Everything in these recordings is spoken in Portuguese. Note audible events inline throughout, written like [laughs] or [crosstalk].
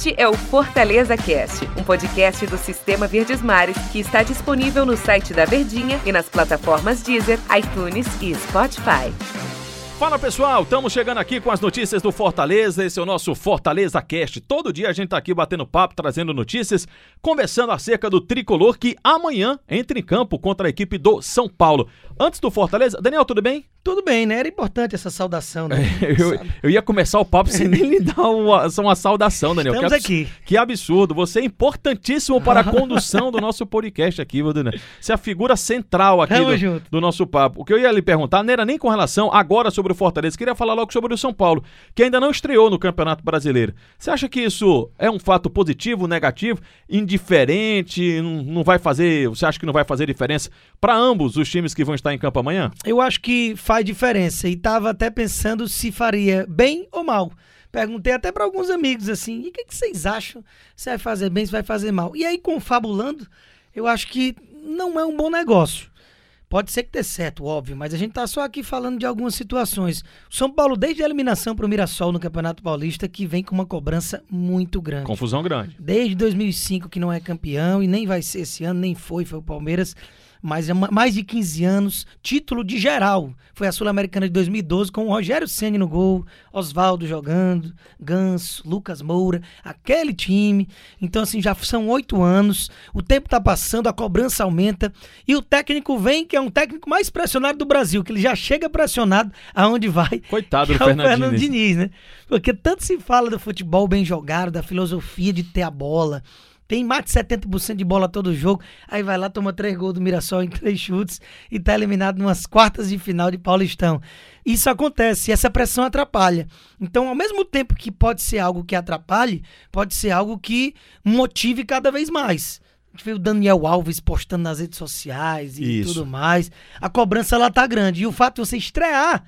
Este é o Fortaleza Cast, um podcast do Sistema Verdes Mares que está disponível no site da Verdinha e nas plataformas Deezer, iTunes e Spotify. Fala pessoal, estamos chegando aqui com as notícias do Fortaleza. Esse é o nosso Fortaleza Cast. Todo dia a gente tá aqui batendo papo, trazendo notícias, conversando acerca do tricolor que amanhã entra em campo contra a equipe do São Paulo. Antes do Fortaleza, Daniel, tudo bem? Tudo bem, né? Era importante essa saudação, né? eu, eu, ia começar o papo sem nem lhe dar uma, uma saudação, Daniel. Estamos que aqui. Que absurdo. Você é importantíssimo para a [laughs] condução do nosso podcast aqui, Daniel? Você é a figura central aqui do, do, nosso papo. O que eu ia lhe perguntar não era nem com relação agora sobre o Fortaleza, queria falar logo sobre o São Paulo, que ainda não estreou no Campeonato Brasileiro. Você acha que isso é um fato positivo, negativo, indiferente, não, não vai fazer, você acha que não vai fazer diferença para ambos os times que vão estar em campo amanhã? Eu acho que faz diferença. E estava até pensando se faria bem ou mal. Perguntei até para alguns amigos assim: e o que, que, vocês acham? Se vai fazer bem, se vai fazer mal? E aí, confabulando, eu acho que não é um bom negócio. Pode ser que dê certo, óbvio, mas a gente tá só aqui falando de algumas situações. O São Paulo, desde a eliminação para o Mirassol no Campeonato Paulista, que vem com uma cobrança muito grande. Confusão grande. Desde 2005 que não é campeão e nem vai ser esse ano, nem foi, foi o Palmeiras mas é mais de 15 anos, título de geral. Foi a Sul-Americana de 2012 com o Rogério Ceni no gol, Oswaldo jogando, Ganso, Lucas Moura, aquele time. Então assim, já são oito anos, o tempo tá passando, a cobrança aumenta e o técnico vem, que é um técnico mais pressionado do Brasil, que ele já chega pressionado aonde vai. Coitado do é Fernando, Fernando Diniz, né? Porque tanto se fala do futebol bem jogado, da filosofia de ter a bola, tem mais de 70% de bola todo jogo. Aí vai lá, toma três gols do Mirassol em três chutes e tá eliminado nas quartas de final de Paulistão. Isso acontece, essa pressão atrapalha. Então, ao mesmo tempo que pode ser algo que atrapalhe, pode ser algo que motive cada vez mais. A gente vê o Daniel Alves postando nas redes sociais e Isso. tudo mais. A cobrança lá tá grande. E o fato de você estrear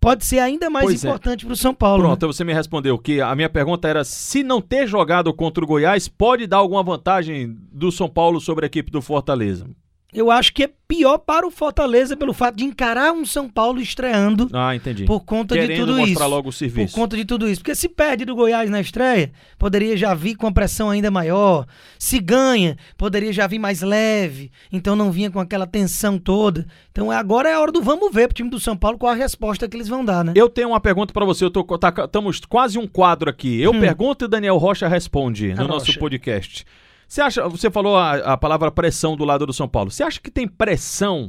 pode ser ainda mais pois é. importante é. para o São Paulo. Pronto, né? você me respondeu que a minha pergunta era se não ter jogado contra o Goiás pode dar alguma vantagem do São Paulo sobre a equipe do Fortaleza. Eu acho que é pior para o Fortaleza pelo fato de encarar um São Paulo estreando. Ah, entendi. Por conta Querendo de tudo mostrar isso. logo o serviço. Por conta de tudo isso. Porque se perde do Goiás na estreia, poderia já vir com a pressão ainda maior. Se ganha, poderia já vir mais leve. Então não vinha com aquela tensão toda. Então agora é a hora do vamos ver pro time do São Paulo qual a resposta que eles vão dar, né? Eu tenho uma pergunta para você. Eu tô, tá, estamos quase um quadro aqui. Eu hum. pergunto e Daniel Rocha responde no nosso podcast. Você acha, você falou a, a palavra pressão do lado do São Paulo. Você acha que tem pressão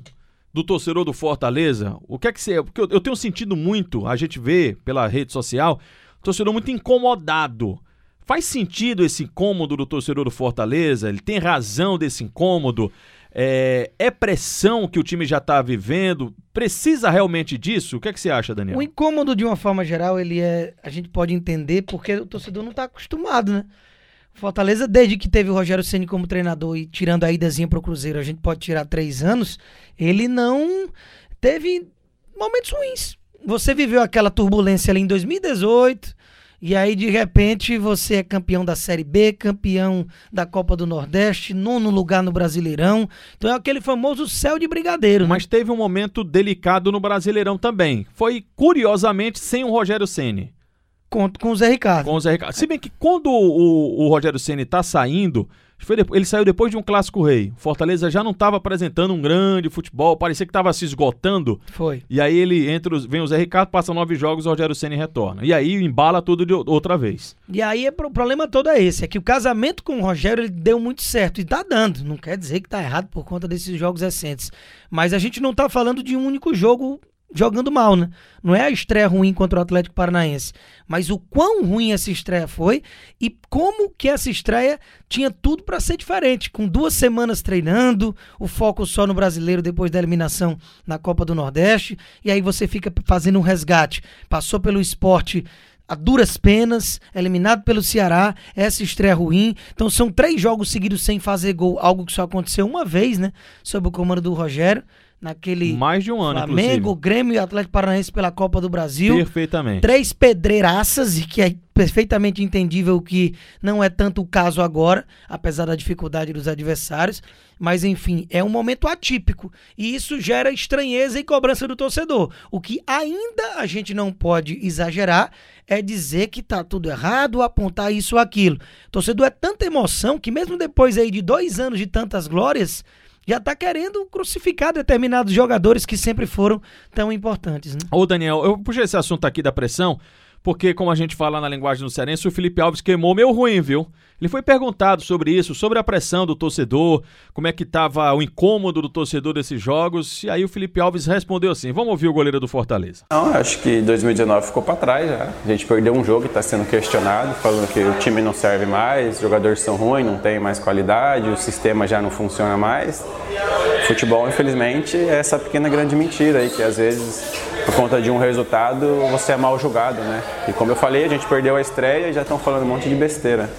do torcedor do Fortaleza? O que é que você. Porque eu, eu tenho sentido muito, a gente vê pela rede social, torcedor muito incomodado. Faz sentido esse incômodo do torcedor do Fortaleza? Ele tem razão desse incômodo? É, é pressão que o time já está vivendo? Precisa realmente disso? O que é que você acha, Daniel? O incômodo, de uma forma geral, ele é. A gente pode entender porque o torcedor não está acostumado, né? Fortaleza, desde que teve o Rogério Ceni como treinador e tirando a idazinha pro Cruzeiro, a gente pode tirar três anos, ele não teve momentos ruins. Você viveu aquela turbulência ali em 2018, e aí de repente você é campeão da Série B, campeão da Copa do Nordeste, nono lugar no Brasileirão. Então é aquele famoso céu de brigadeiro. Né? Mas teve um momento delicado no Brasileirão também. Foi curiosamente sem o Rogério Ceni. Com, com o Zé Ricardo. Com o Zé Ricardo. Se bem que quando o, o, Rogério Ceni tá saindo, ele saiu depois de um clássico rei. Fortaleza já não estava apresentando um grande futebol, parecia que estava se esgotando. Foi. E aí ele entra, vem o Zé Ricardo, passa nove jogos, o Rogério Ceni retorna. E aí embala tudo de outra vez. E aí o problema todo é esse, é que o casamento com o Rogério ele deu muito certo e tá dando. Não quer dizer que tá errado por conta desses jogos recentes, mas a gente não tá falando de um único jogo jogando mal, né? Não é a estreia ruim contra o Atlético Paranaense, mas o quão ruim essa estreia foi e como que essa estreia tinha tudo para ser diferente, com duas semanas treinando, o foco só no brasileiro depois da eliminação na Copa do Nordeste, e aí você fica fazendo um resgate. Passou pelo esporte a duras penas, eliminado pelo Ceará, essa estreia ruim. Então são três jogos seguidos sem fazer gol, algo que só aconteceu uma vez, né? Sob o comando do Rogério naquele mais de um ano, Flamengo, inclusive. Grêmio e Atlético Paranaense pela Copa do Brasil. Perfeitamente. Três pedreiraças e que é perfeitamente entendível que não é tanto o caso agora, apesar da dificuldade dos adversários. Mas enfim, é um momento atípico e isso gera estranheza e cobrança do torcedor. O que ainda a gente não pode exagerar é dizer que tá tudo errado, apontar isso ou aquilo. O torcedor é tanta emoção que mesmo depois aí de dois anos de tantas glórias, já tá querendo crucificar determinados jogadores que sempre foram tão importantes. Né? Ô Daniel, eu puxei esse assunto aqui da pressão, porque como a gente fala na linguagem do cearense, o Felipe Alves queimou meio ruim, viu? Ele foi perguntado sobre isso, sobre a pressão do torcedor, como é que estava o incômodo do torcedor desses jogos, e aí o Felipe Alves respondeu assim: vamos ouvir o goleiro do Fortaleza. Não, acho que 2019 ficou para trás já. A gente perdeu um jogo e está sendo questionado, falando que o time não serve mais, os jogadores são ruins, não tem mais qualidade, o sistema já não funciona mais. Futebol, infelizmente, é essa pequena grande mentira aí que às vezes por conta de um resultado você é mal julgado, né? E como eu falei, a gente perdeu a estreia e já estão falando um monte de besteira.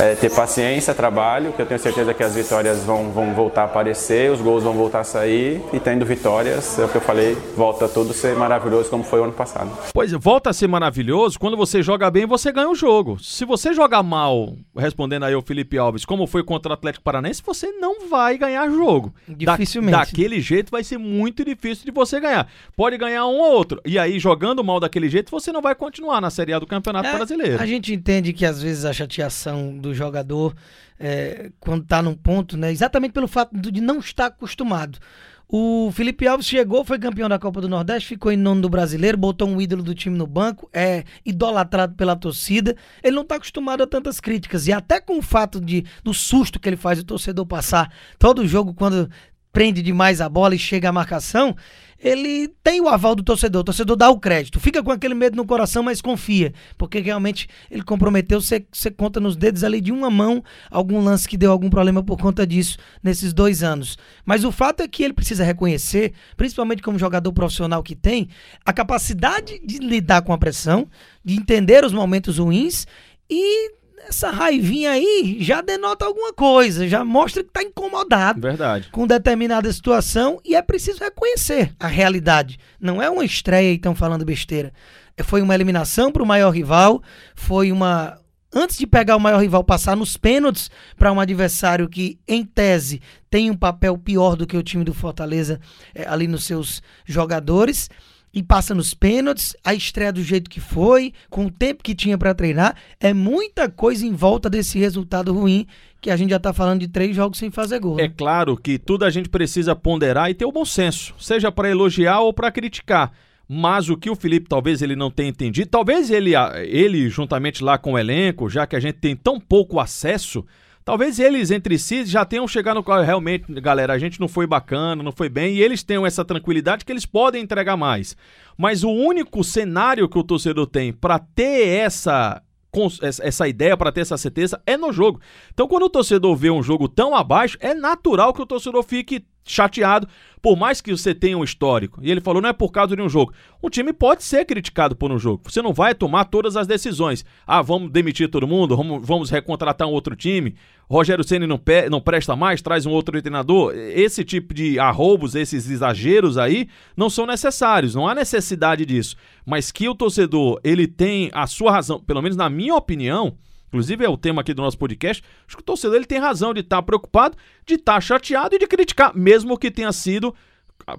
É, ter paciência, trabalho, que eu tenho certeza que as vitórias vão, vão voltar a aparecer, os gols vão voltar a sair e tendo vitórias, é o que eu falei, volta tudo a ser maravilhoso como foi o ano passado. Pois é, volta a ser maravilhoso quando você joga bem, você ganha o jogo. Se você jogar mal, respondendo aí o Felipe Alves, como foi contra o Atlético Paranaense, você não vai ganhar jogo. Dificilmente. Da, daquele jeito vai ser muito difícil de você ganhar. Pode ganhar um ou outro. E aí, jogando mal daquele jeito, você não vai continuar na Série A do Campeonato É, Brasileiro. A gente entende que às vezes a chateação do jogador, é, quando tá num ponto, né? Exatamente pelo fato de não estar acostumado. O Felipe Alves chegou, foi campeão da Copa do Nordeste, ficou em nono do brasileiro, botou um ídolo do time no banco, é idolatrado pela torcida. Ele não tá acostumado a tantas críticas. E até com o fato de, do susto que ele faz o torcedor passar todo jogo quando prende demais a bola e chega à marcação, ele tem o aval do torcedor, o torcedor dá o crédito, fica com aquele medo no coração, mas confia, porque realmente ele comprometeu, você, você conta nos dedos ali de uma mão algum lance que deu algum problema por conta disso nesses dois anos. Mas o fato é que ele precisa reconhecer, principalmente como jogador profissional que tem, a capacidade de lidar com a pressão, de entender os momentos ruins e essa raivinha aí já denota alguma coisa, já mostra que está incomodado Verdade. com determinada situação e é preciso reconhecer a realidade. Não é uma estreia e estão falando besteira. Foi uma eliminação para o maior rival, foi uma. Antes de pegar o maior rival, passar nos pênaltis para um adversário que, em tese, tem um papel pior do que o time do Fortaleza é, ali nos seus jogadores. E passa nos pênaltis, a estreia do jeito que foi, com o tempo que tinha para treinar. É muita coisa em volta desse resultado ruim que a gente já tá falando de três jogos sem fazer gol. É né? claro que tudo a gente precisa ponderar e ter o bom senso, seja para elogiar ou para criticar. Mas o que o Felipe talvez ele não tenha entendido, talvez ele, ele juntamente lá com o elenco, já que a gente tem tão pouco acesso, talvez eles entre si já tenham chegado no realmente, galera, a gente não foi bacana, não foi bem, e eles tenham essa tranquilidade que eles podem entregar mais. Mas o único cenário que o torcedor tem para ter essa essa ideia, para ter essa certeza, é no jogo. Então, quando o torcedor vê um jogo tão abaixo, é natural que o torcedor fique chateado, por mais que você tenha um histórico. E ele falou, não é por causa de um jogo. Um time pode ser criticado por um jogo. Você não vai tomar todas as decisões. Ah, vamos demitir todo mundo, vamos, vamos recontratar um outro time. Rogério Ceni não, pe- não presta mais, traz um outro treinador. Esse tipo de arroubos, esses exageros aí, não são necessários. Não há necessidade disso. Mas que o torcedor, ele tem a sua razão, pelo menos na minha opinião, Inclusive é o tema aqui do nosso podcast. Acho que o torcedor ele tem razão de estar preocupado, de estar chateado e de criticar, mesmo que tenha sido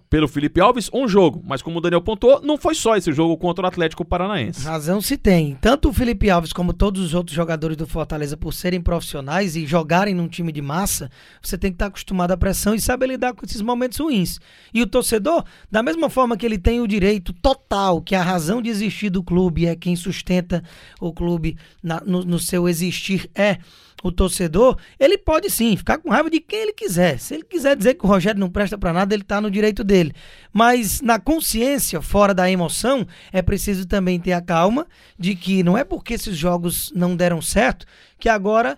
pelo Felipe Alves um jogo. Mas como o Daniel pontuou, não foi só esse jogo contra o Atlético Paranaense. Razão se tem. Tanto o Felipe Alves como todos os outros jogadores do Fortaleza, por serem profissionais e jogarem num time de massa, você tem que estar acostumado à pressão e saber lidar com esses momentos ruins. E o torcedor, da mesma forma que ele tem o direito total, que a razão de existir do clube é quem sustenta o clube na- no, no seu existir é o torcedor, ele pode sim ficar com raiva de quem ele quiser. Se ele quiser dizer que o Rogério não presta pra nada, ele tá no direito dele. Mas na consciência, fora da emoção, é preciso também ter a calma de que não é porque esses jogos não deram certo que agora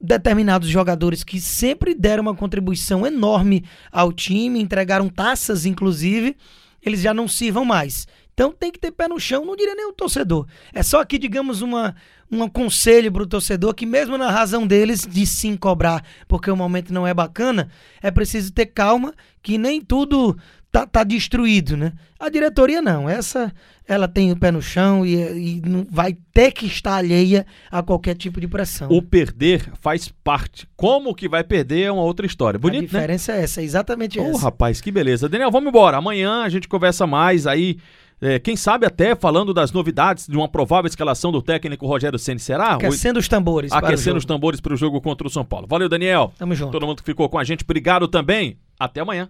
determinados jogadores que sempre deram uma contribuição enorme ao time, entregaram taças inclusive, eles já não sirvam mais. Então tem que ter pé no chão, não diria nem o torcedor. É só aqui, digamos, uma, um conselho para o torcedor que, mesmo na razão deles de sim cobrar, porque o momento não é bacana, é preciso ter calma, que nem tudo tá, tá destruído, né? A diretoria não, essa ela tem o pé no chão e, e não vai ter que estar alheia a qualquer tipo de pressão. O perder faz parte. Como que vai perder é uma outra história. Bonito, a diferença né? é essa, é exatamente oh, essa. rapaz, que beleza. Daniel, vamos embora. Amanhã a gente conversa mais aí. É, quem sabe até falando das novidades de uma provável escalação do técnico Rogério Ceni será? Aquecendo os tambores. Aquecendo os tambores para o jogo contra o São Paulo. Valeu, Daniel. Tamo junto. Todo mundo que ficou com a gente, obrigado também. Até amanhã.